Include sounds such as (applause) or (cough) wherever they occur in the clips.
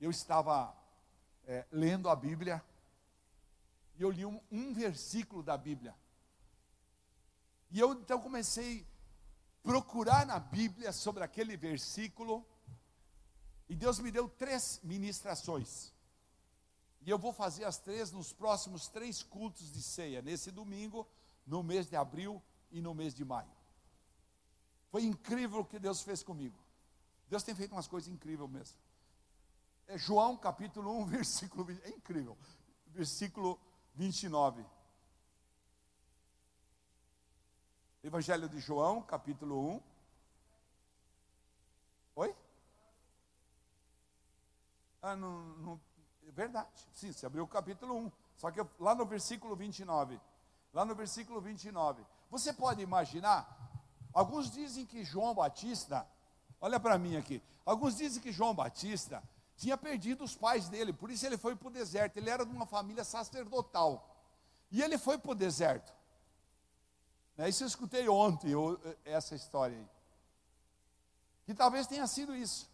eu estava é, lendo a Bíblia e eu li um, um versículo da Bíblia. E eu então comecei a procurar na Bíblia sobre aquele versículo. E Deus me deu três ministrações. E eu vou fazer as três nos próximos três cultos de ceia, nesse domingo, no mês de abril e no mês de maio. Foi incrível o que Deus fez comigo. Deus tem feito umas coisas incríveis mesmo. É João capítulo 1, (laughs) versículo 20, é incrível. Versículo 29. Evangelho de João, capítulo 1. Oi? Ah, não, não, é verdade. Sim, você abriu o capítulo 1. Só que eu, lá no versículo 29. Lá no versículo 29. Você pode imaginar? Alguns dizem que João Batista, olha para mim aqui. Alguns dizem que João Batista tinha perdido os pais dele, por isso ele foi para o deserto. Ele era de uma família sacerdotal. E ele foi para o deserto. Né, isso eu escutei ontem, eu, essa história aí. Que talvez tenha sido isso.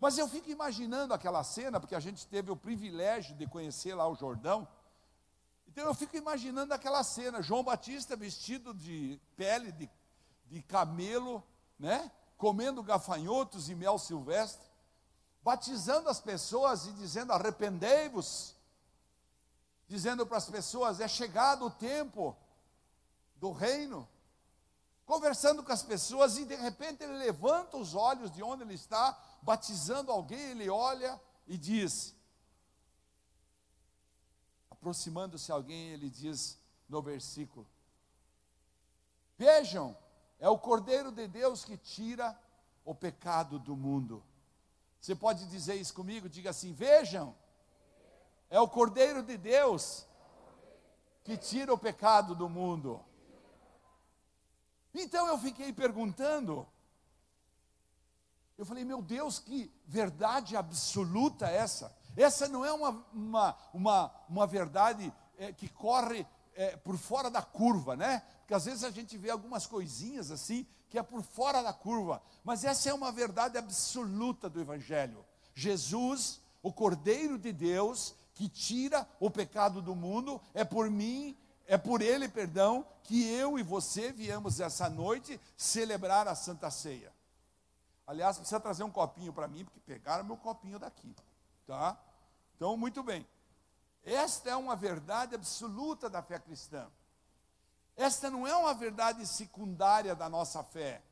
Mas eu fico imaginando aquela cena, porque a gente teve o privilégio de conhecer lá o Jordão. Então eu fico imaginando aquela cena, João Batista vestido de pele de, de camelo, né? Comendo gafanhotos e mel silvestre batizando as pessoas e dizendo: arrependei-vos, dizendo para as pessoas: é chegado o tempo do reino, conversando com as pessoas e de repente ele levanta os olhos de onde ele está, batizando alguém, ele olha e diz, aproximando-se alguém, ele diz no versículo: Vejam, é o Cordeiro de Deus que tira o pecado do mundo. Você pode dizer isso comigo? Diga assim: vejam, é o Cordeiro de Deus que tira o pecado do mundo. Então eu fiquei perguntando, eu falei, meu Deus, que verdade absoluta essa. Essa não é uma, uma, uma, uma verdade é, que corre é, por fora da curva, né? Porque às vezes a gente vê algumas coisinhas assim que é por fora da curva, mas essa é uma verdade absoluta do Evangelho. Jesus, o Cordeiro de Deus, que tira o pecado do mundo, é por mim, é por Ele, perdão, que eu e você viemos essa noite celebrar a Santa Ceia. Aliás, precisa trazer um copinho para mim, porque pegaram meu copinho daqui, tá? Então, muito bem. Esta é uma verdade absoluta da fé cristã. Esta não é uma verdade secundária da nossa fé.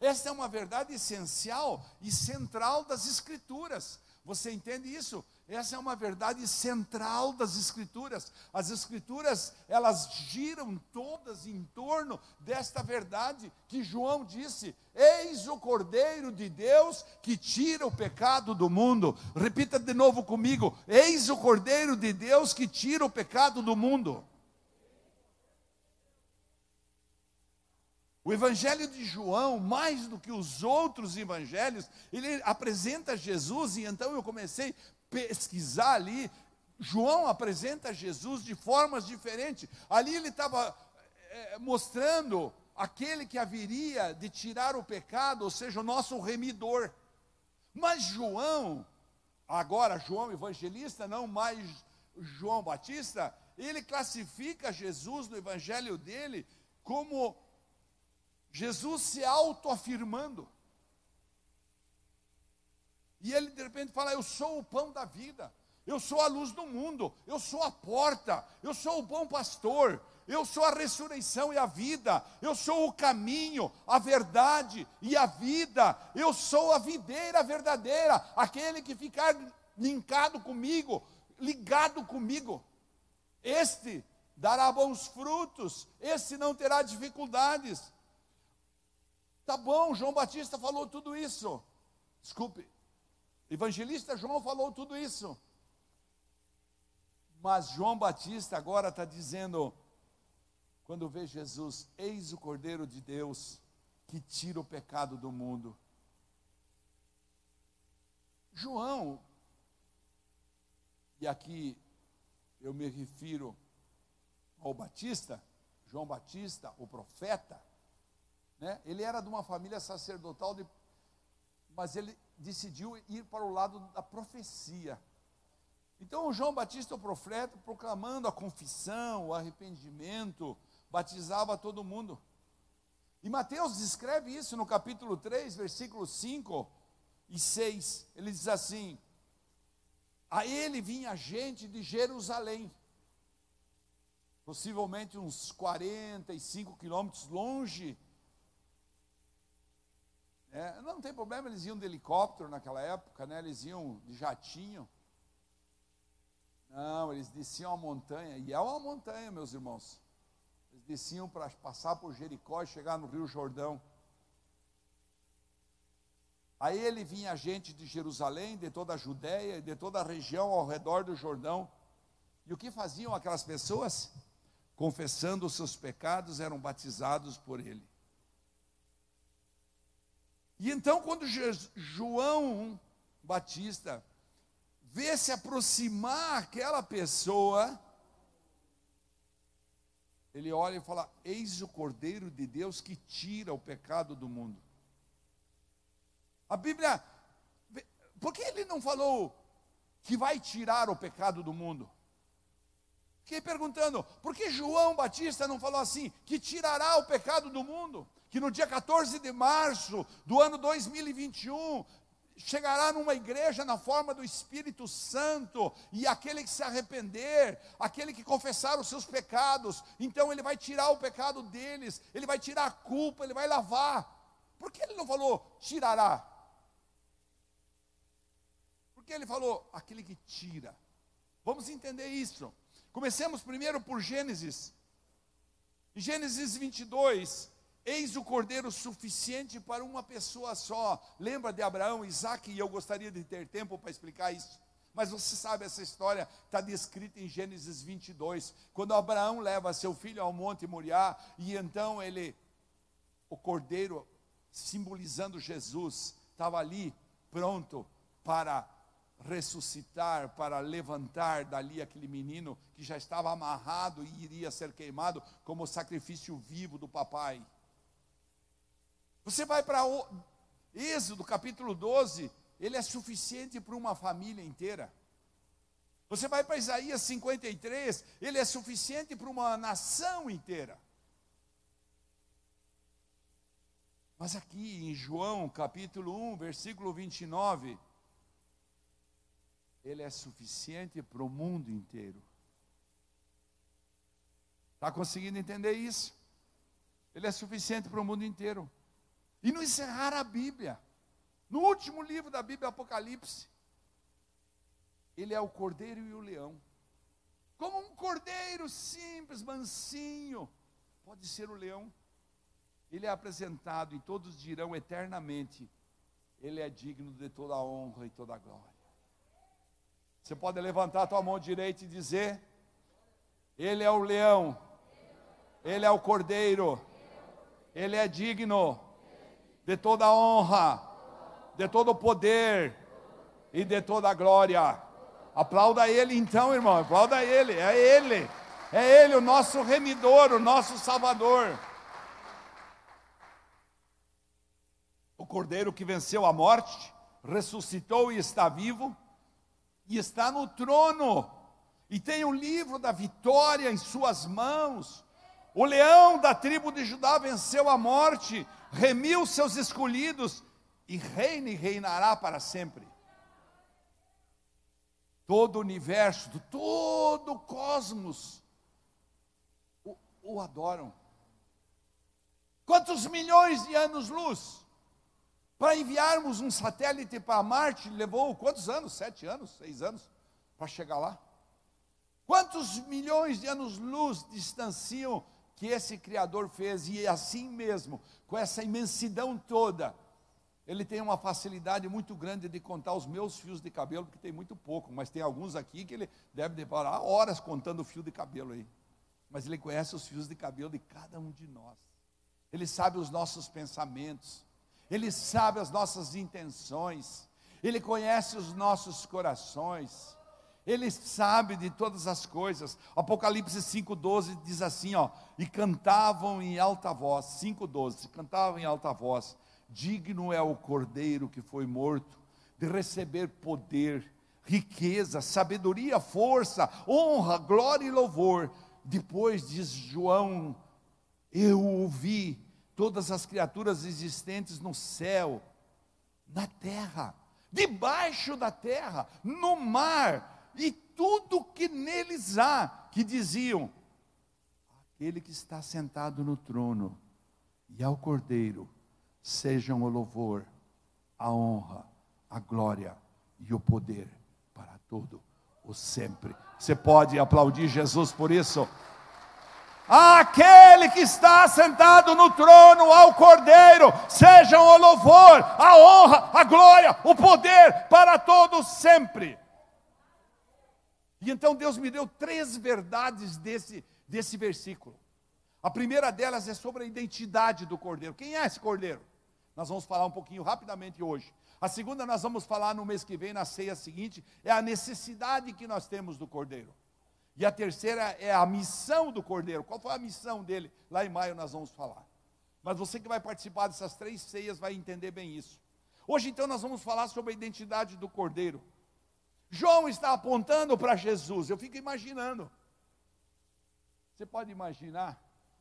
Esta é uma verdade essencial e central das Escrituras. Você entende isso? Essa é uma verdade central das escrituras. As escrituras, elas giram todas em torno desta verdade que João disse: Eis o Cordeiro de Deus que tira o pecado do mundo. Repita de novo comigo: Eis o Cordeiro de Deus que tira o pecado do mundo. O Evangelho de João, mais do que os outros evangelhos, ele apresenta Jesus, e então eu comecei a pesquisar ali. João apresenta Jesus de formas diferentes. Ali ele estava é, mostrando aquele que haveria de tirar o pecado, ou seja, o nosso remidor. Mas João, agora João evangelista, não mais João Batista, ele classifica Jesus no evangelho dele como Jesus se autoafirmando. E ele de repente fala: Eu sou o pão da vida, eu sou a luz do mundo, eu sou a porta, eu sou o bom pastor, eu sou a ressurreição e a vida, eu sou o caminho, a verdade e a vida, eu sou a videira verdadeira, aquele que ficar linkado comigo, ligado comigo, este dará bons frutos, este não terá dificuldades. Tá bom, João Batista falou tudo isso. Desculpe. Evangelista João falou tudo isso. Mas João Batista agora está dizendo, quando vê Jesus, eis o Cordeiro de Deus que tira o pecado do mundo. João, e aqui eu me refiro ao Batista, João Batista, o profeta, né? Ele era de uma família sacerdotal, de, mas ele decidiu ir para o lado da profecia. Então, o João Batista, o profeta, proclamando a confissão, o arrependimento, batizava todo mundo. E Mateus descreve isso no capítulo 3, versículos 5 e 6. Ele diz assim: A ele vinha gente de Jerusalém, possivelmente uns 45 quilômetros longe. É, não tem problema, eles iam de helicóptero naquela época, né? eles iam de jatinho. Não, eles desciam a montanha, e é uma montanha, meus irmãos. Eles desciam para passar por Jericó e chegar no Rio Jordão. Aí ele vinha gente de Jerusalém, de toda a Judéia e de toda a região ao redor do Jordão. E o que faziam aquelas pessoas? Confessando os seus pecados, eram batizados por ele. E então, quando João Batista vê se aproximar aquela pessoa, ele olha e fala: Eis o Cordeiro de Deus que tira o pecado do mundo. A Bíblia, por que ele não falou que vai tirar o pecado do mundo? Fiquei perguntando, por que João Batista não falou assim, que tirará o pecado do mundo? Que no dia 14 de março do ano 2021, chegará numa igreja na forma do Espírito Santo, e aquele que se arrepender, aquele que confessar os seus pecados, então ele vai tirar o pecado deles, ele vai tirar a culpa, ele vai lavar. Por que ele não falou tirará? Porque ele falou aquele que tira. Vamos entender isso. Comecemos primeiro por Gênesis. Gênesis 22, Eis o cordeiro suficiente para uma pessoa só. Lembra de Abraão, Isaac, e eu gostaria de ter tempo para explicar isso. Mas você sabe, essa história está descrita em Gênesis 22, quando Abraão leva seu filho ao Monte Moriá, e então ele, o cordeiro, simbolizando Jesus, estava ali pronto para ressuscitar, para levantar dali aquele menino que já estava amarrado e iria ser queimado como sacrifício vivo do papai. Você vai para Êxodo capítulo 12, ele é suficiente para uma família inteira. Você vai para Isaías 53, ele é suficiente para uma nação inteira. Mas aqui em João capítulo 1, versículo 29, ele é suficiente para o mundo inteiro. Está conseguindo entender isso? Ele é suficiente para o mundo inteiro. E no encerrar a Bíblia, no último livro da Bíblia, Apocalipse, ele é o cordeiro e o leão. Como um cordeiro simples, mansinho, pode ser o leão. Ele é apresentado e todos dirão eternamente: Ele é digno de toda a honra e toda a glória. Você pode levantar a tua mão direita e dizer: Ele é o leão, Ele é o cordeiro, Ele é digno de toda honra, de todo poder e de toda glória. Aplauda Ele então, irmão, aplauda Ele, é Ele, é Ele o nosso remidor, o nosso Salvador. O Cordeiro que venceu a morte, ressuscitou e está vivo, e está no trono, e tem o livro da vitória em suas mãos. O leão da tribo de Judá venceu a morte remiu seus escolhidos e reina e reinará para sempre. Todo o universo, todo o cosmos o, o adoram. Quantos milhões de anos-luz? Para enviarmos um satélite para Marte, levou quantos anos? Sete anos? Seis anos? Para chegar lá? Quantos milhões de anos-luz distanciam que esse Criador fez, e assim mesmo, com essa imensidão toda, ele tem uma facilidade muito grande de contar os meus fios de cabelo, porque tem muito pouco, mas tem alguns aqui que ele deve deparar horas contando o fio de cabelo aí. Mas ele conhece os fios de cabelo de cada um de nós. Ele sabe os nossos pensamentos, ele sabe as nossas intenções, ele conhece os nossos corações. Ele sabe de todas as coisas. Apocalipse 5:12 diz assim, ó, e cantavam em alta voz, 5:12, cantavam em alta voz: Digno é o Cordeiro que foi morto de receber poder, riqueza, sabedoria, força, honra, glória e louvor. Depois diz João, eu ouvi todas as criaturas existentes no céu, na terra, debaixo da terra, no mar e tudo que neles há, que diziam: Aquele que está sentado no trono e ao Cordeiro, sejam o louvor, a honra, a glória e o poder para todo o sempre. Você pode aplaudir Jesus por isso? Aquele que está sentado no trono ao Cordeiro, sejam o louvor, a honra, a glória, o poder para todos sempre. E então Deus me deu três verdades desse, desse versículo. A primeira delas é sobre a identidade do Cordeiro. Quem é esse Cordeiro? Nós vamos falar um pouquinho rapidamente hoje. A segunda nós vamos falar no mês que vem, na ceia seguinte, é a necessidade que nós temos do Cordeiro. E a terceira é a missão do Cordeiro. Qual foi a missão dele? Lá em maio nós vamos falar. Mas você que vai participar dessas três ceias vai entender bem isso. Hoje então nós vamos falar sobre a identidade do Cordeiro. João está apontando para Jesus. Eu fico imaginando. Você pode imaginar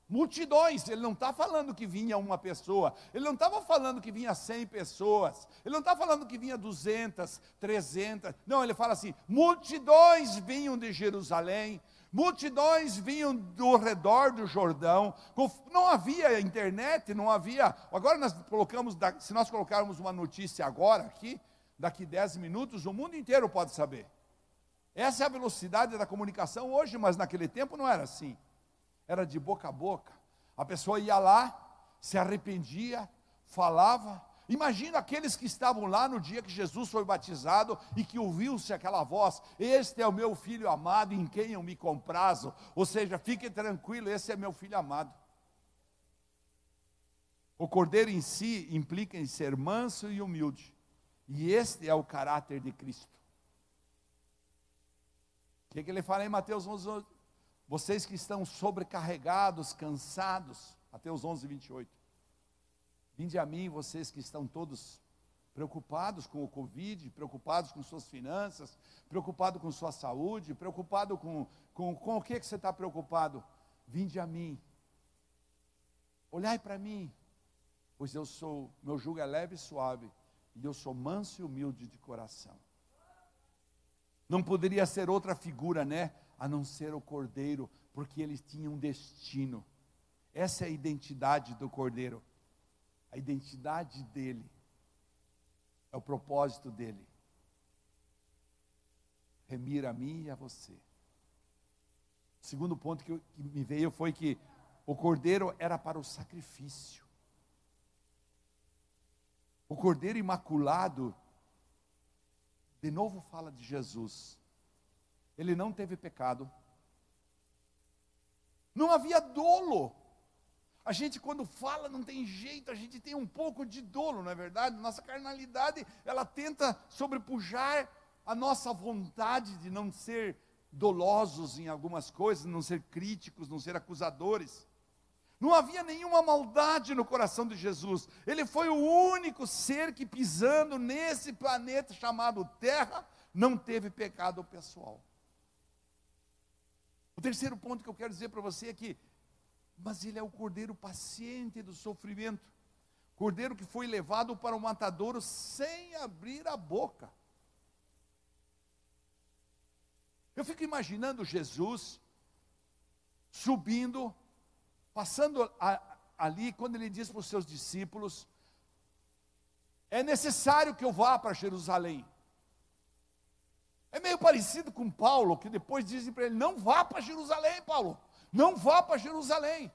Multidões, ele não está falando que vinha uma pessoa, ele não estava falando que vinha 100 pessoas, ele não está falando que vinha 200, 300, não, ele fala assim: multidões vinham de Jerusalém, multidões vinham do redor do Jordão, não havia internet, não havia. Agora nós colocamos, se nós colocarmos uma notícia agora aqui, daqui 10 minutos, o mundo inteiro pode saber. Essa é a velocidade da comunicação hoje, mas naquele tempo não era assim era de boca a boca. A pessoa ia lá, se arrependia, falava. Imagina aqueles que estavam lá no dia que Jesus foi batizado e que ouviu-se aquela voz: Este é o meu filho amado em quem eu me comprazo. Ou seja, fique tranquilo, esse é meu filho amado. O cordeiro em si implica em ser manso e humilde. E este é o caráter de Cristo. O que, que ele fala em Mateus 11, vocês que estão sobrecarregados, cansados, Mateus 11, 28. Vinde a mim, vocês que estão todos preocupados com o Covid, preocupados com suas finanças, preocupados com sua saúde, preocupado com, com, com o que, que você está preocupado. Vinde a mim. Olhai para mim, pois eu sou, meu jugo é leve e suave, e eu sou manso e humilde de coração. Não poderia ser outra figura, né? a não ser o cordeiro, porque ele tinha um destino. Essa é a identidade do cordeiro. A identidade dele é o propósito dele. Remir a mim e a você. O segundo ponto que, que me veio foi que o cordeiro era para o sacrifício. O cordeiro imaculado, de novo fala de Jesus ele não teve pecado. Não havia dolo. A gente quando fala não tem jeito, a gente tem um pouco de dolo, não é verdade? Nossa carnalidade, ela tenta sobrepujar a nossa vontade de não ser dolosos em algumas coisas, não ser críticos, não ser acusadores. Não havia nenhuma maldade no coração de Jesus. Ele foi o único ser que pisando nesse planeta chamado Terra não teve pecado pessoal. O terceiro ponto que eu quero dizer para você é que, mas ele é o cordeiro paciente do sofrimento, cordeiro que foi levado para o matadouro sem abrir a boca. Eu fico imaginando Jesus subindo, passando a, ali, quando ele diz para os seus discípulos: É necessário que eu vá para Jerusalém. É meio parecido com Paulo, que depois dizem para ele: não vá para Jerusalém, Paulo, não vá para Jerusalém.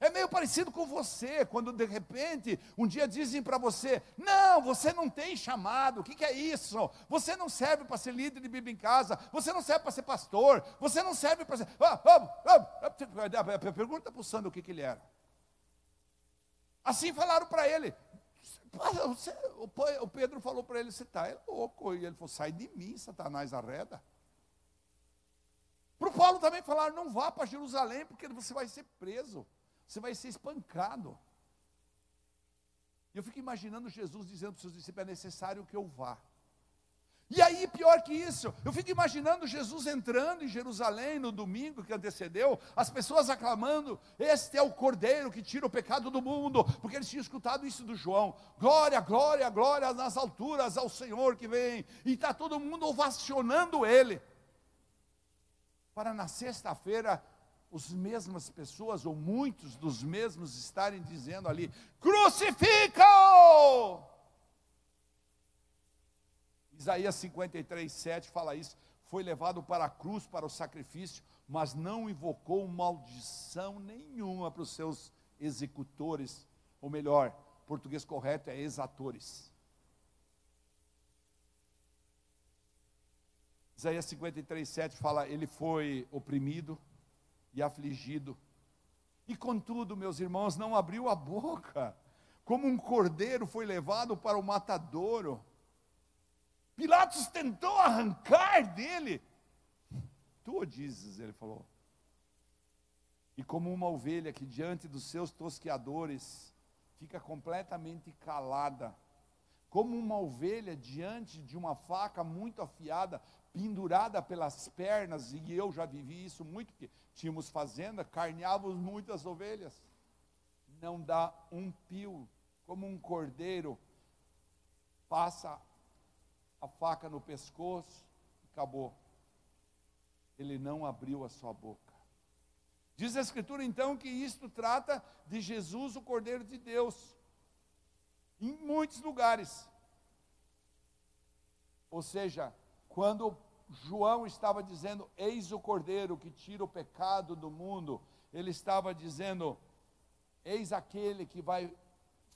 É meio parecido com você, quando de repente um dia dizem para você: não, você não tem chamado, o que, que é isso? Você não serve para ser líder de Bíblia em casa, você não serve para ser pastor, você não serve para ser. Ah, ah, ah, pergunta para o Sandro o que, que ele era. Assim falaram para ele: o Pedro falou para ele: Você está é louco. E ele falou: Sai de mim, Satanás arreda. Para o Paulo também falaram: Não vá para Jerusalém, porque você vai ser preso, você vai ser espancado. E eu fico imaginando Jesus dizendo para os seus discípulos: É necessário que eu vá. aí, pior que isso, eu fico imaginando Jesus entrando em Jerusalém no domingo que antecedeu, as pessoas aclamando: Este é o cordeiro que tira o pecado do mundo, porque eles tinham escutado isso do João: glória, glória, glória nas alturas ao Senhor que vem, e está todo mundo ovacionando ele. Para na sexta-feira, os mesmas pessoas, ou muitos dos mesmos, estarem dizendo ali: crucificam! Isaías 53, 7 fala isso. Foi levado para a cruz para o sacrifício, mas não invocou maldição nenhuma para os seus executores, ou melhor, português correto é exatores. Isaías 53, 7 fala: Ele foi oprimido e afligido, e contudo, meus irmãos, não abriu a boca, como um cordeiro foi levado para o matadouro Pilatos tentou arrancar dele. Tu o dizes, ele falou. E como uma ovelha que diante dos seus tosqueadores fica completamente calada, como uma ovelha diante de uma faca muito afiada, pendurada pelas pernas, e eu já vivi isso muito, porque tínhamos fazenda, carneávamos muitas ovelhas, não dá um pio, como um cordeiro passa a faca no pescoço, acabou. Ele não abriu a sua boca. Diz a Escritura então que isto trata de Jesus, o Cordeiro de Deus, em muitos lugares. Ou seja, quando João estava dizendo, Eis o Cordeiro que tira o pecado do mundo, ele estava dizendo, Eis aquele que vai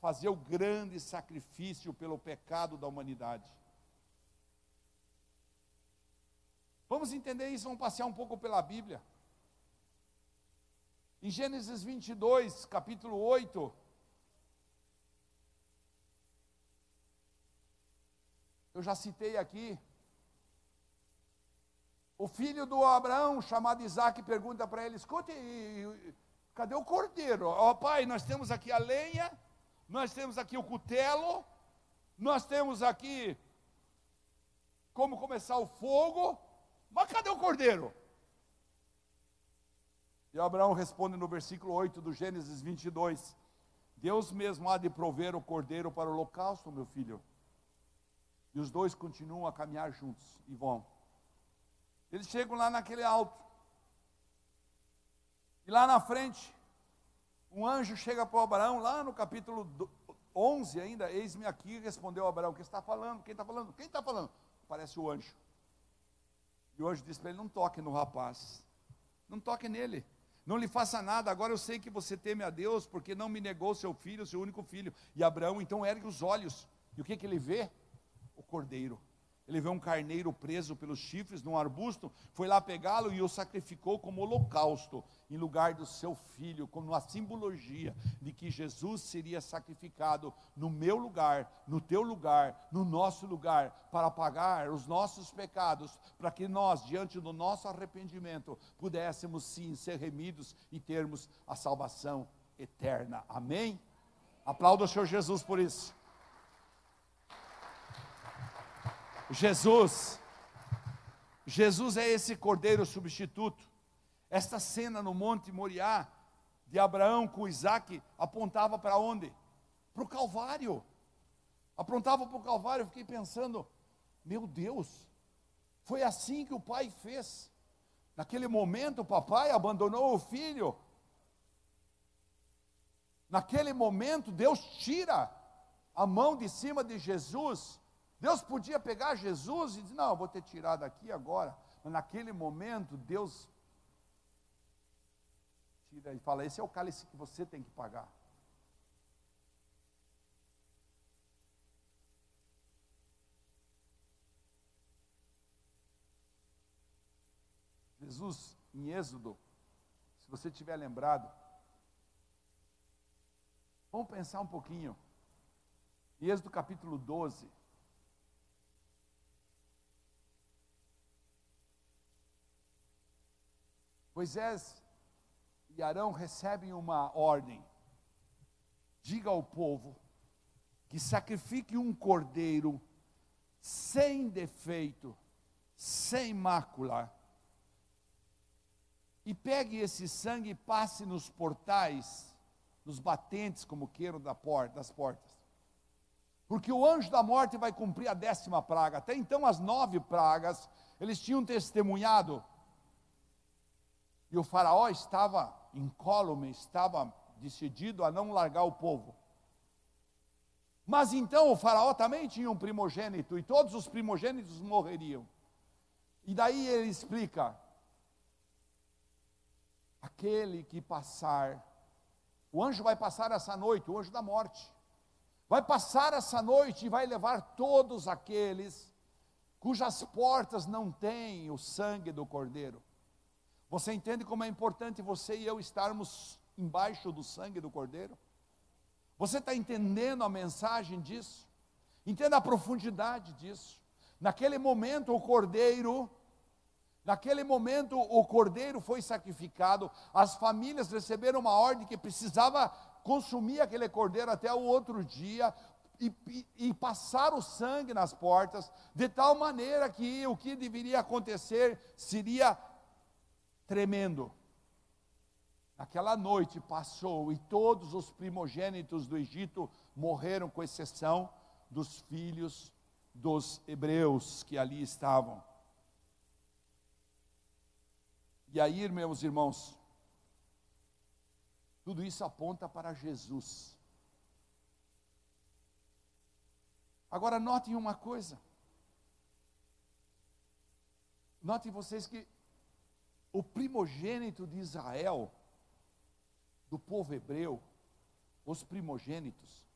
fazer o grande sacrifício pelo pecado da humanidade. Vamos entender isso, vamos passear um pouco pela Bíblia. Em Gênesis 22, capítulo 8, eu já citei aqui, o filho do Abraão, chamado Isaac, pergunta para ele: escute, cadê o cordeiro? Ó oh, pai, nós temos aqui a lenha, nós temos aqui o cutelo, nós temos aqui como começar o fogo, mas cadê o cordeiro? E Abraão responde no versículo 8 do Gênesis 22: Deus mesmo há de prover o cordeiro para o holocausto, meu filho. E os dois continuam a caminhar juntos e vão. Eles chegam lá naquele alto. E lá na frente, um anjo chega para o Abraão, lá no capítulo 11 ainda, eis-me aqui, respondeu Abraão, quem está falando? Quem está falando? Quem está falando? Parece o anjo. E hoje disse para ele: não toque no rapaz, não toque nele, não lhe faça nada. Agora eu sei que você teme a Deus, porque não me negou seu filho, seu único filho. E Abraão então ergue os olhos, e o que, que ele vê? O cordeiro. Ele vê um carneiro preso pelos chifres num arbusto, foi lá pegá-lo e o sacrificou como holocausto, em lugar do seu filho, como uma simbologia de que Jesus seria sacrificado no meu lugar, no teu lugar, no nosso lugar, para pagar os nossos pecados, para que nós, diante do nosso arrependimento, pudéssemos sim ser remidos e termos a salvação eterna. Amém? Aplauda o Senhor Jesus por isso. Jesus, Jesus é esse cordeiro substituto. Esta cena no Monte Moriá, de Abraão com Isaac, apontava para onde? Para o Calvário. Apontava para o Calvário, eu fiquei pensando, meu Deus, foi assim que o pai fez. Naquele momento, o papai abandonou o filho. Naquele momento, Deus tira a mão de cima de Jesus Deus podia pegar Jesus e dizer: Não, eu vou ter tirado aqui agora. Mas naquele momento, Deus tira e fala: Esse é o cálice que você tem que pagar. Jesus, em Êxodo, se você tiver lembrado, vamos pensar um pouquinho. Em Êxodo capítulo 12. Moisés e Arão recebem uma ordem: diga ao povo que sacrifique um cordeiro sem defeito, sem mácula. E pegue esse sangue e passe nos portais, nos batentes, como queiram, da porta, das portas. Porque o anjo da morte vai cumprir a décima praga. Até então, as nove pragas, eles tinham testemunhado. E o faraó estava incólume, estava decidido a não largar o povo. Mas então o faraó também tinha um primogênito, e todos os primogênitos morreriam. E daí ele explica: aquele que passar, o anjo vai passar essa noite, o anjo da morte, vai passar essa noite e vai levar todos aqueles cujas portas não têm o sangue do cordeiro. Você entende como é importante você e eu estarmos embaixo do sangue do cordeiro? Você está entendendo a mensagem disso? Entenda a profundidade disso. Naquele momento, o cordeiro, naquele momento, o cordeiro foi sacrificado, as famílias receberam uma ordem que precisava consumir aquele cordeiro até o outro dia, e, e, e, passar o sangue nas portas, de tal maneira que o que deveria acontecer seria tremendo. Aquela noite passou e todos os primogênitos do Egito morreram, com exceção dos filhos dos hebreus que ali estavam. E aí, meus irmãos, tudo isso aponta para Jesus. Agora, notem uma coisa. Notem vocês que o primogênito de Israel, do povo hebreu, os primogênitos,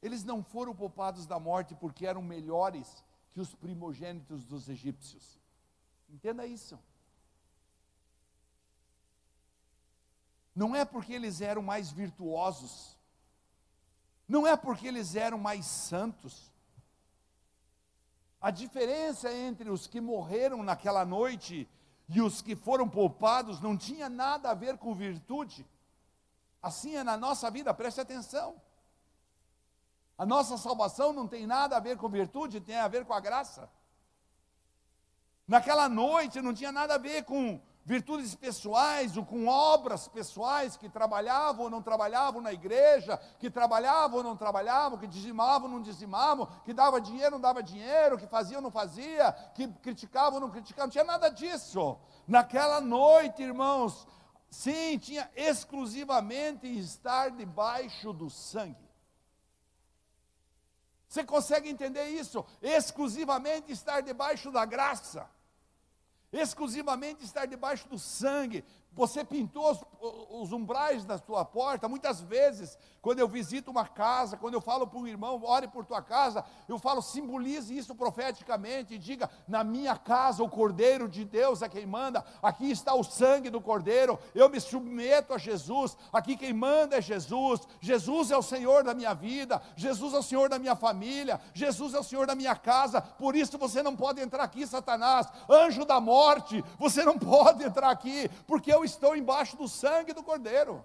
eles não foram poupados da morte porque eram melhores que os primogênitos dos egípcios. Entenda isso. Não é porque eles eram mais virtuosos, não é porque eles eram mais santos. A diferença entre os que morreram naquela noite e os que foram poupados não tinha nada a ver com virtude. Assim é na nossa vida, preste atenção. A nossa salvação não tem nada a ver com virtude, tem a ver com a graça. Naquela noite não tinha nada a ver com virtudes pessoais ou com obras pessoais que trabalhavam ou não trabalhavam na igreja, que trabalhavam ou não trabalhavam, que dizimavam ou não dizimavam, que dava dinheiro ou não dava dinheiro, que fazia ou não fazia, que criticavam ou não criticavam, não tinha nada disso. Naquela noite, irmãos, Sim, tinha exclusivamente estar debaixo do sangue. Você consegue entender isso? Exclusivamente estar debaixo da graça exclusivamente estar debaixo do sangue. Você pintou os, os, umbrais da sua porta. Muitas vezes, quando eu visito uma casa, quando eu falo para um irmão, ore por tua casa, eu falo, simbolize isso profeticamente e diga: na minha casa o Cordeiro de Deus é quem manda, aqui está o sangue do Cordeiro, eu me submeto a Jesus, aqui quem manda é Jesus, Jesus é o Senhor da minha vida, Jesus é o Senhor da minha família, Jesus é o Senhor da minha casa, por isso você não pode entrar aqui, Satanás, anjo da morte, você não (laughs) pode entrar aqui, porque eu estou embaixo do sangue do Cordeiro.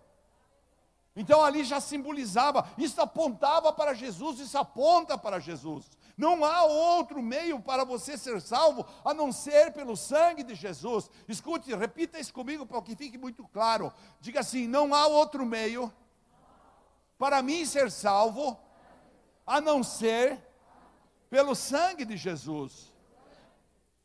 Então ali já simbolizava, isso apontava para Jesus, isso aponta para Jesus. Não há outro meio para você ser salvo a não ser pelo sangue de Jesus. Escute, repita isso comigo para que fique muito claro. Diga assim: não há outro meio para mim ser salvo a não ser pelo sangue de Jesus.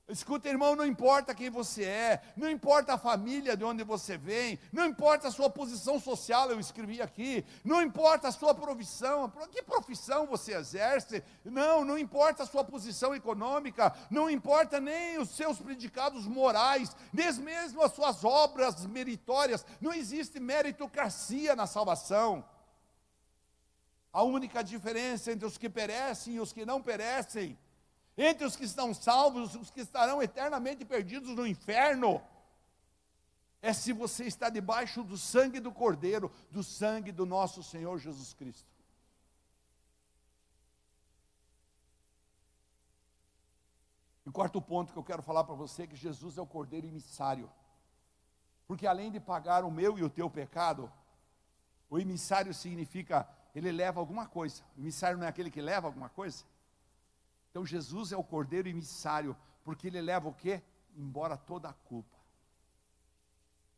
Escuta, irmão, não importa quem você é, não importa a família de onde você vem, não importa a sua posição social, eu escrevi aqui, não importa a sua profissão, que profissão você exerce, não, não importa a sua posição econômica, não importa nem os seus predicados morais, nem mesmo as suas obras meritórias, não existe meritocracia na salvação. A única diferença entre os que perecem e os que não perecem entre os que estão salvos, os que estarão eternamente perdidos no inferno, é se você está debaixo do sangue do Cordeiro, do sangue do nosso Senhor Jesus Cristo. E quarto ponto que eu quero falar para você é que Jesus é o Cordeiro emissário. Porque além de pagar o meu e o teu pecado, o emissário significa ele leva alguma coisa. O emissário não é aquele que leva alguma coisa? Então Jesus é o cordeiro emissário, porque ele leva o quê? Embora toda a culpa.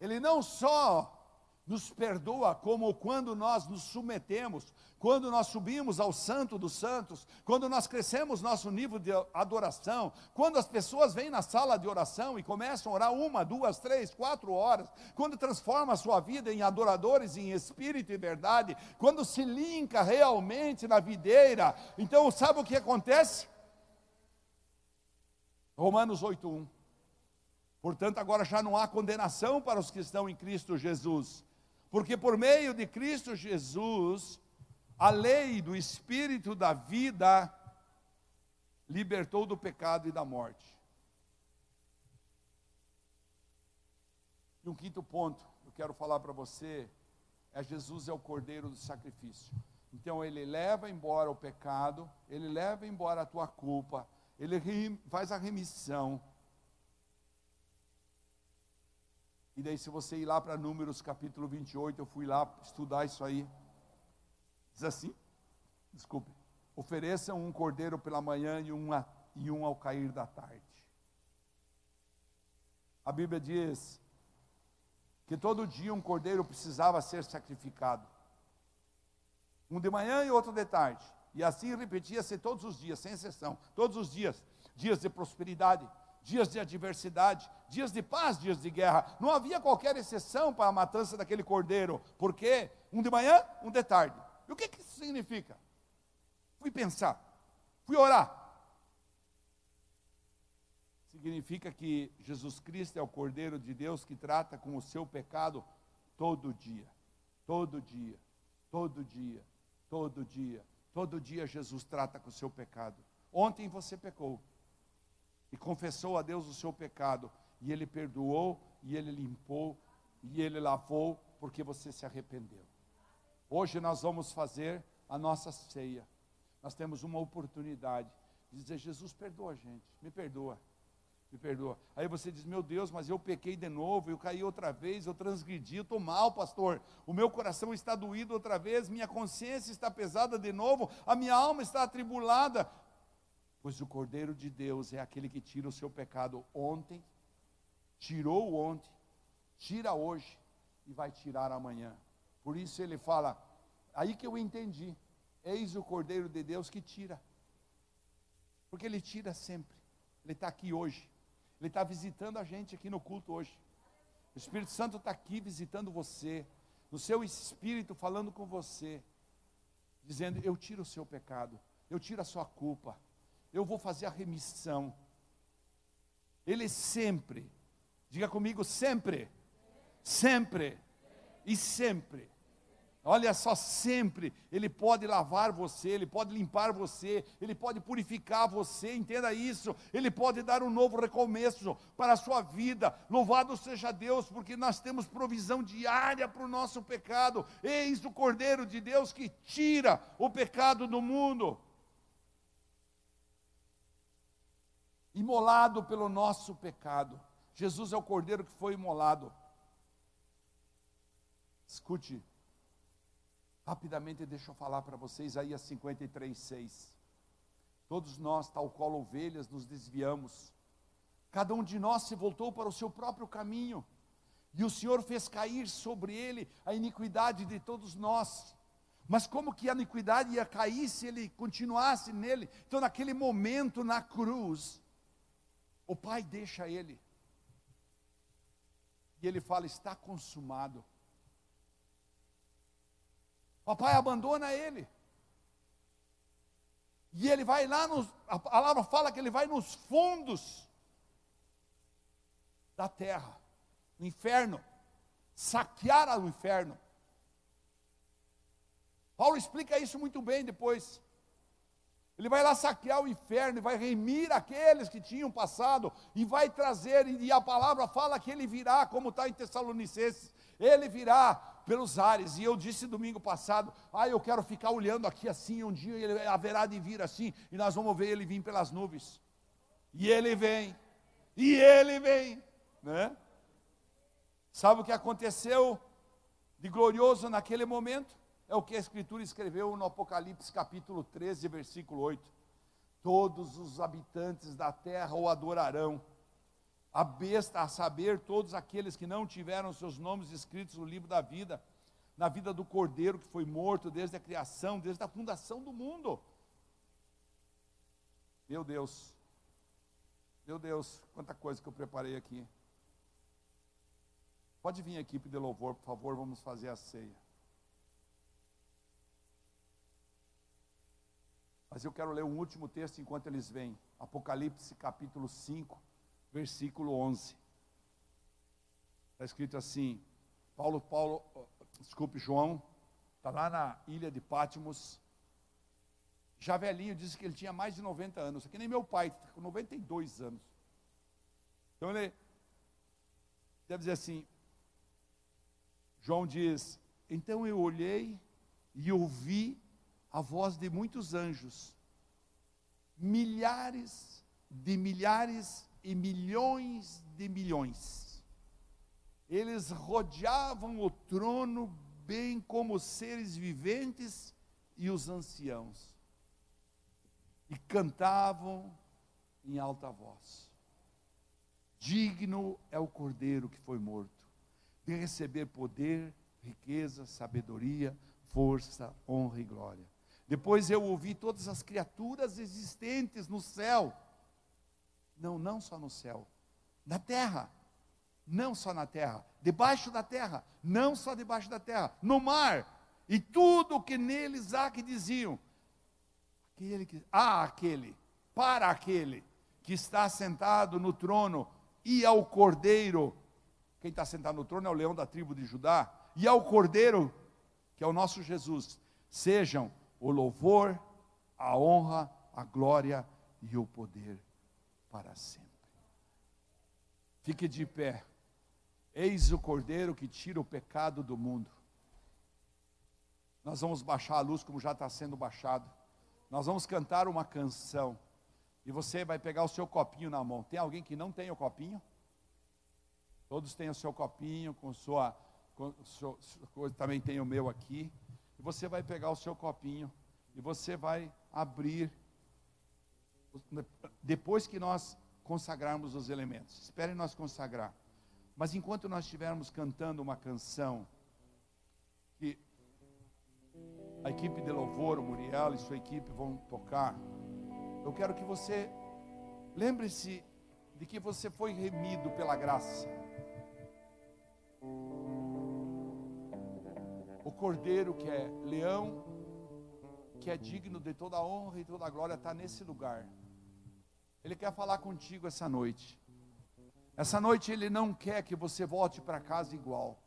Ele não só nos perdoa, como quando nós nos submetemos, quando nós subimos ao Santo dos Santos, quando nós crescemos nosso nível de adoração, quando as pessoas vêm na sala de oração e começam a orar uma, duas, três, quatro horas, quando transforma a sua vida em adoradores em espírito e verdade, quando se linka realmente na videira, então sabe o que acontece? Romanos 8:1. Portanto, agora já não há condenação para os que estão em Cristo Jesus porque por meio de Cristo Jesus, a lei do Espírito da vida libertou do pecado e da morte. E um quinto ponto, eu quero falar para você, é Jesus é o cordeiro do sacrifício. Então ele leva embora o pecado, ele leva embora a tua culpa, ele faz a remissão E daí, se você ir lá para Números capítulo 28, eu fui lá estudar isso aí. Diz assim: desculpe, ofereçam um cordeiro pela manhã e, uma, e um ao cair da tarde. A Bíblia diz que todo dia um cordeiro precisava ser sacrificado. Um de manhã e outro de tarde. E assim repetia-se todos os dias, sem exceção. Todos os dias. Dias de prosperidade, dias de adversidade, dias de paz, dias de guerra. Não havia qualquer exceção para a matança daquele cordeiro, porque um de manhã, um de tarde. E o que, que isso significa? Fui pensar, fui orar. Significa que Jesus Cristo é o Cordeiro de Deus que trata com o seu pecado todo dia, todo dia, todo dia, todo dia, todo dia Jesus trata com o seu pecado. Ontem você pecou, e confessou a Deus o seu pecado, e Ele perdoou, e Ele limpou, e Ele lavou, porque você se arrependeu. Hoje nós vamos fazer a nossa ceia. Nós temos uma oportunidade de dizer: Jesus, perdoa a gente, me perdoa, me perdoa. Aí você diz: Meu Deus, mas eu pequei de novo, eu caí outra vez, eu transgredi, estou mal, pastor. O meu coração está doído outra vez, minha consciência está pesada de novo, a minha alma está atribulada pois o Cordeiro de Deus é aquele que tira o seu pecado ontem, tirou ontem, tira hoje e vai tirar amanhã. Por isso ele fala, aí que eu entendi, eis o Cordeiro de Deus que tira, porque ele tira sempre, ele está aqui hoje, ele está visitando a gente aqui no culto hoje. O Espírito Santo está aqui visitando você, no seu espírito falando com você, dizendo: Eu tiro o seu pecado, eu tiro a sua culpa, eu vou fazer a remissão. Ele sempre, diga comigo, sempre, sempre e sempre. Olha só, sempre Ele pode lavar você, Ele pode limpar você, Ele pode purificar você, entenda isso. Ele pode dar um novo recomeço para a sua vida. Louvado seja Deus, porque nós temos provisão diária para o nosso pecado. Eis o Cordeiro de Deus que tira o pecado do mundo. imolado pelo nosso pecado. Jesus é o cordeiro que foi imolado. Escute, rapidamente deixa eu falar para vocês, aí a 53, 6. Todos nós, tal qual ovelhas, nos desviamos. Cada um de nós se voltou para o seu próprio caminho. E o Senhor fez cair sobre ele a iniquidade de todos nós. Mas como que a iniquidade ia cair se ele continuasse nele? Então, naquele momento na cruz, o pai deixa ele. E ele fala: está consumado. O pai abandona ele. E ele vai lá nos. A palavra fala que ele vai nos fundos da terra, no inferno, saquear o inferno. Paulo explica isso muito bem depois. Ele vai lá saquear o inferno e vai remir aqueles que tinham passado e vai trazer, e a palavra fala que ele virá, como está em Tessalonicenses, ele virá pelos ares. E eu disse domingo passado: Ah, eu quero ficar olhando aqui assim, um dia ele haverá de vir assim, e nós vamos ver ele vir pelas nuvens. E ele vem, e ele vem, né? Sabe o que aconteceu de glorioso naquele momento? É o que a Escritura escreveu no Apocalipse capítulo 13, versículo 8. Todos os habitantes da terra o adorarão. A besta, a saber, todos aqueles que não tiveram seus nomes escritos no livro da vida, na vida do cordeiro que foi morto desde a criação, desde a fundação do mundo. Meu Deus, meu Deus, quanta coisa que eu preparei aqui. Pode vir, equipe de louvor, por favor, vamos fazer a ceia. Mas eu quero ler um último texto enquanto eles vêm. Apocalipse capítulo 5, versículo 11. Está escrito assim: Paulo, Paulo, desculpe, João, está lá na ilha de Pátimos. Já velhinho, disse que ele tinha mais de 90 anos. Que nem meu pai, tá com 92 anos. Então ele deve dizer assim: João diz: Então eu olhei e ouvi a voz de muitos anjos, milhares de milhares e milhões de milhões. Eles rodeavam o trono, bem como os seres viventes e os anciãos, e cantavam em alta voz: Digno é o cordeiro que foi morto de receber poder, riqueza, sabedoria, força, honra e glória. Depois eu ouvi todas as criaturas existentes no céu. Não, não só no céu, na terra. Não só na terra, debaixo da terra, não só debaixo da terra, no mar, e tudo o que neles há que diziam. Aquele que, ah, aquele, para aquele que está sentado no trono e ao cordeiro. Quem está sentado no trono é o leão da tribo de Judá, e ao cordeiro, que é o nosso Jesus, sejam o louvor, a honra, a glória e o poder para sempre. Fique de pé. Eis o cordeiro que tira o pecado do mundo. Nós vamos baixar a luz como já está sendo baixado. Nós vamos cantar uma canção. E você vai pegar o seu copinho na mão. Tem alguém que não tem o copinho? Todos têm o seu copinho com sua, com também tem o meu aqui. E você vai pegar o seu copinho e você vai abrir depois que nós consagrarmos os elementos. Espere nós consagrar. Mas enquanto nós estivermos cantando uma canção que a equipe de louvor, o Muriel e sua equipe vão tocar, eu quero que você lembre-se de que você foi remido pela graça. O cordeiro que é leão, que é digno de toda a honra e toda a glória, está nesse lugar. Ele quer falar contigo essa noite. Essa noite ele não quer que você volte para casa igual.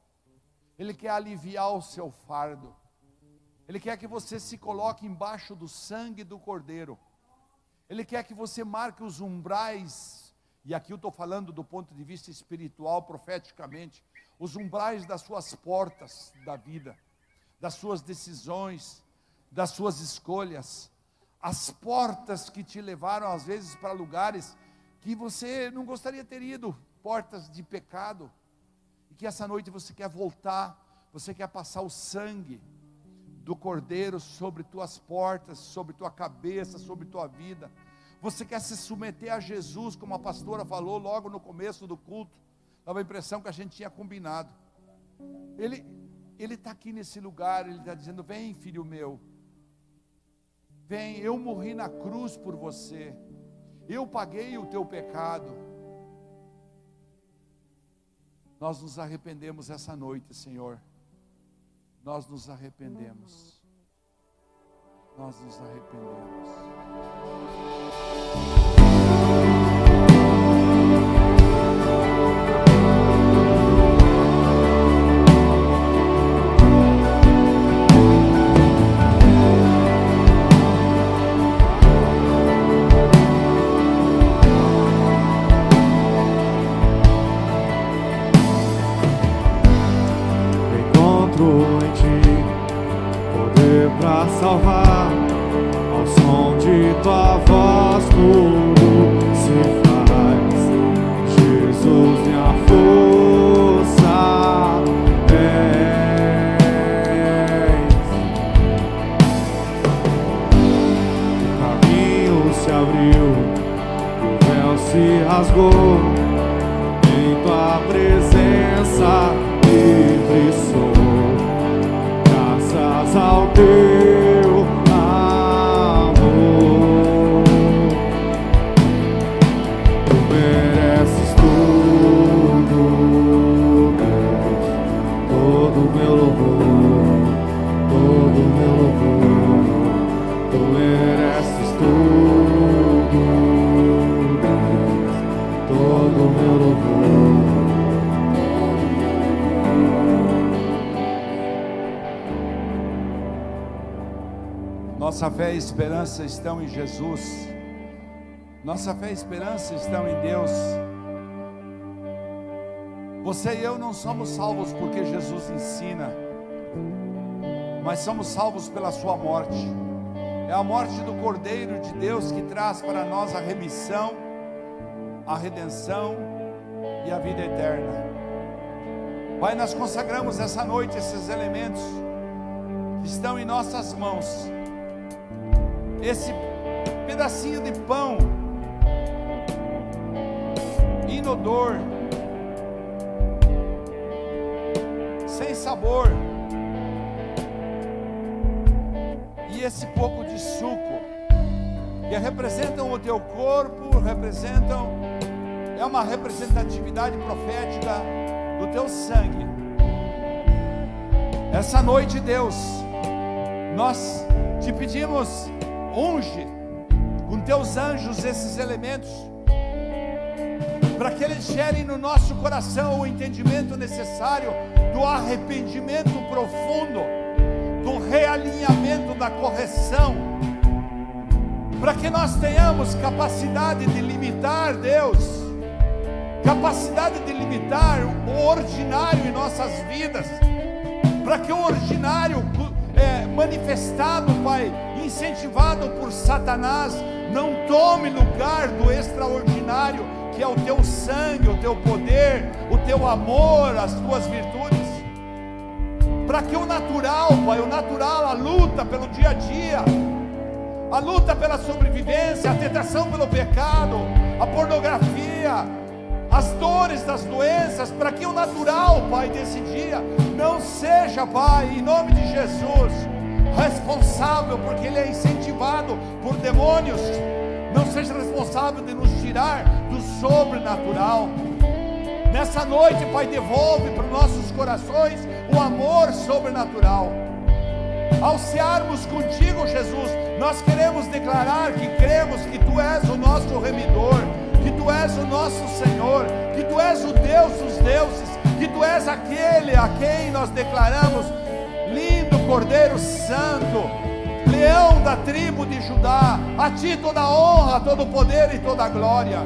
Ele quer aliviar o seu fardo. Ele quer que você se coloque embaixo do sangue do cordeiro. Ele quer que você marque os umbrais, e aqui eu estou falando do ponto de vista espiritual, profeticamente, os umbrais das suas portas da vida, das suas decisões, das suas escolhas, as portas que te levaram às vezes para lugares que você não gostaria de ter ido, portas de pecado, e que essa noite você quer voltar, você quer passar o sangue do Cordeiro sobre tuas portas, sobre tua cabeça, sobre tua vida. Você quer se submeter a Jesus, como a pastora falou logo no começo do culto dava a impressão que a gente tinha combinado. Ele ele está aqui nesse lugar, ele está dizendo: Vem, filho meu, vem, eu morri na cruz por você, eu paguei o teu pecado. Nós nos arrependemos essa noite, Senhor. Nós nos arrependemos. Nós nos arrependemos. Salvar ao som de tua voz fé e esperança estão em Jesus. Nossa fé e esperança estão em Deus. Você e eu não somos salvos porque Jesus ensina, mas somos salvos pela Sua morte. É a morte do Cordeiro de Deus que traz para nós a remissão, a redenção e a vida eterna. Pai, nós consagramos essa noite esses elementos que estão em nossas mãos esse pedacinho de pão inodor, sem sabor, e esse pouco de suco, que representam o teu corpo, representam, é uma representatividade profética do teu sangue. Essa noite, Deus, nós te pedimos unge com teus anjos esses elementos, para que eles gerem no nosso coração o entendimento necessário do arrependimento profundo, do realinhamento, da correção, para que nós tenhamos capacidade de limitar Deus, capacidade de limitar o ordinário em nossas vidas, para que o ordinário é, manifestado, Pai, incentivado por Satanás, não tome lugar do extraordinário, que é o teu sangue, o teu poder, o teu amor, as tuas virtudes. Para que o natural, Pai, o natural, a luta pelo dia a dia, a luta pela sobrevivência, a tentação pelo pecado, a pornografia, as dores das doenças, para que o natural, Pai, desse dia não seja, Pai, em nome de Jesus, responsável, porque ele é incentivado por demônios, não seja responsável de nos tirar do sobrenatural. Nessa noite, Pai, devolve para os nossos corações o amor sobrenatural. Ao cearmos contigo, Jesus, nós queremos declarar que cremos que Tu és o nosso remidor, que Tu és o nosso Senhor, que Tu és o Deus dos deuses, que Tu és aquele a quem nós declaramos Cordeiro Santo, leão da tribo de Judá, a ti toda honra, todo o poder e toda a glória.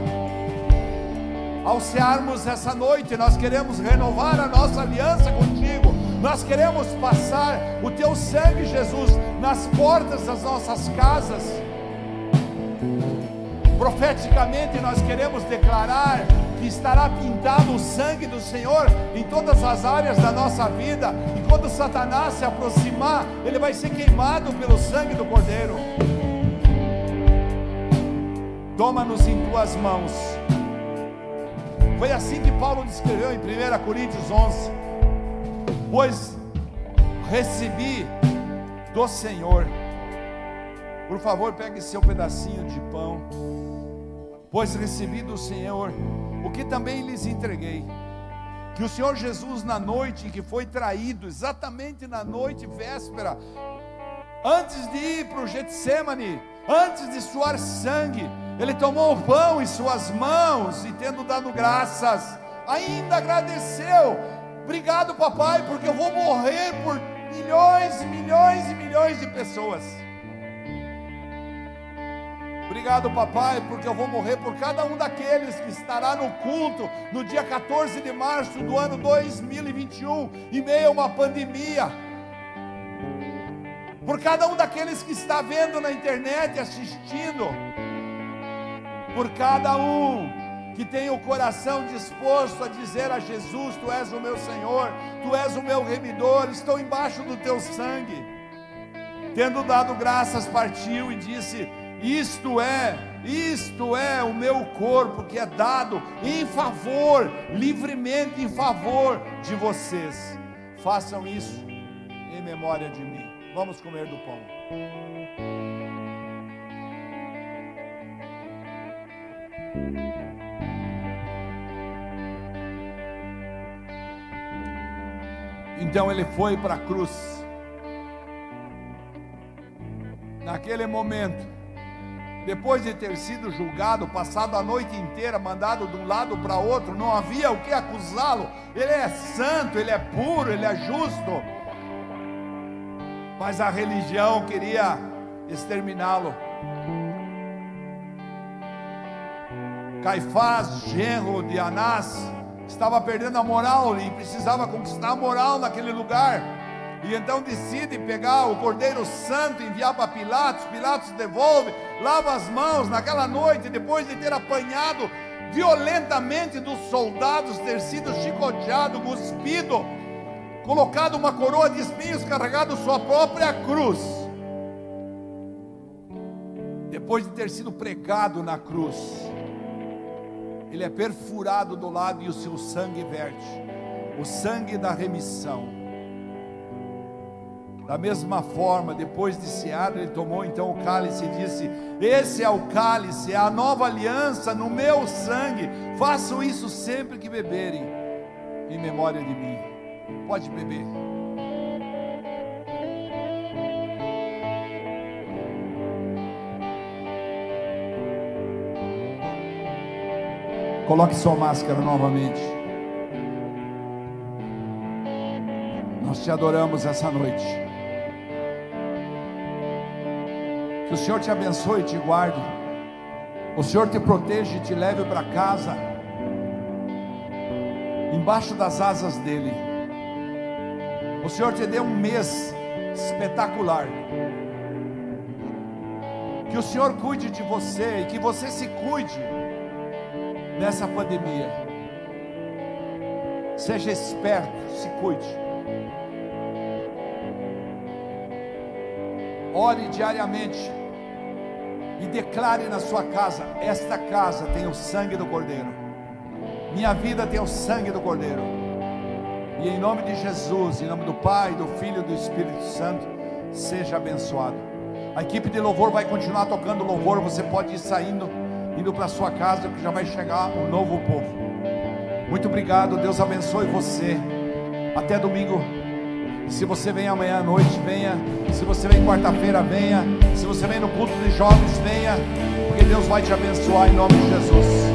Ao cearmos essa noite, nós queremos renovar a nossa aliança contigo, nós queremos passar o teu sangue, Jesus, nas portas das nossas casas. Profeticamente, nós queremos declarar que estará pintado o sangue do Senhor em todas as áreas da nossa vida, e quando Satanás se aproximar, ele vai ser queimado pelo sangue do Cordeiro. Toma-nos em tuas mãos. Foi assim que Paulo descreveu em 1 Coríntios 11: Pois recebi do Senhor. Por favor, pegue seu pedacinho de pão. Pois recebi do Senhor o que também lhes entreguei. Que o Senhor Jesus, na noite em que foi traído, exatamente na noite véspera, antes de ir para o Getsemane, antes de suar sangue, ele tomou o pão em suas mãos e, tendo dado graças, ainda agradeceu. Obrigado, papai, porque eu vou morrer por milhões, milhões e milhões de pessoas. Obrigado, papai, porque eu vou morrer por cada um daqueles que estará no culto no dia 14 de março do ano 2021, em meio a uma pandemia. Por cada um daqueles que está vendo na internet, assistindo. Por cada um que tem o coração disposto a dizer a Jesus: Tu és o meu Senhor, Tu és o meu remidor, estou embaixo do Teu sangue. Tendo dado graças, partiu e disse: isto é Isto é o meu corpo que é dado em favor, livremente em favor de vocês. Façam isso em memória de mim. Vamos comer do pão. Então ele foi para a cruz. Naquele momento, depois de ter sido julgado, passado a noite inteira, mandado de um lado para outro, não havia o que acusá-lo. Ele é santo, ele é puro, ele é justo. Mas a religião queria exterminá-lo. Caifás, genro de Anás, estava perdendo a moral e precisava conquistar a moral naquele lugar. E então decide pegar o Cordeiro Santo, enviar para Pilatos. Pilatos devolve, lava as mãos naquela noite, depois de ter apanhado violentamente dos soldados, ter sido chicoteado, cuspido, colocado uma coroa de espinhos, carregado sua própria cruz. Depois de ter sido pregado na cruz, ele é perfurado do lado e o seu sangue verte o sangue da remissão. Da mesma forma, depois de ceado, ele tomou então o cálice e disse: Esse é o cálice, é a nova aliança no meu sangue. Façam isso sempre que beberem, em memória de mim. Pode beber. Coloque sua máscara novamente. Nós te adoramos essa noite. Que o Senhor te abençoe e te guarde. O Senhor te proteja e te leve para casa. Embaixo das asas dele. O Senhor te dê um mês espetacular. Que o Senhor cuide de você e que você se cuide nessa pandemia. Seja esperto, se cuide. Ore diariamente e declare na sua casa: Esta casa tem o sangue do Cordeiro, minha vida tem o sangue do Cordeiro. E em nome de Jesus, em nome do Pai, do Filho e do Espírito Santo, seja abençoado. A equipe de louvor vai continuar tocando louvor. Você pode ir saindo indo para sua casa, que já vai chegar um novo povo. Muito obrigado, Deus abençoe você. Até domingo. Se você vem amanhã à noite, venha. Se você vem quarta-feira, venha. Se você vem no culto de jovens, venha. Porque Deus vai te abençoar em nome de Jesus.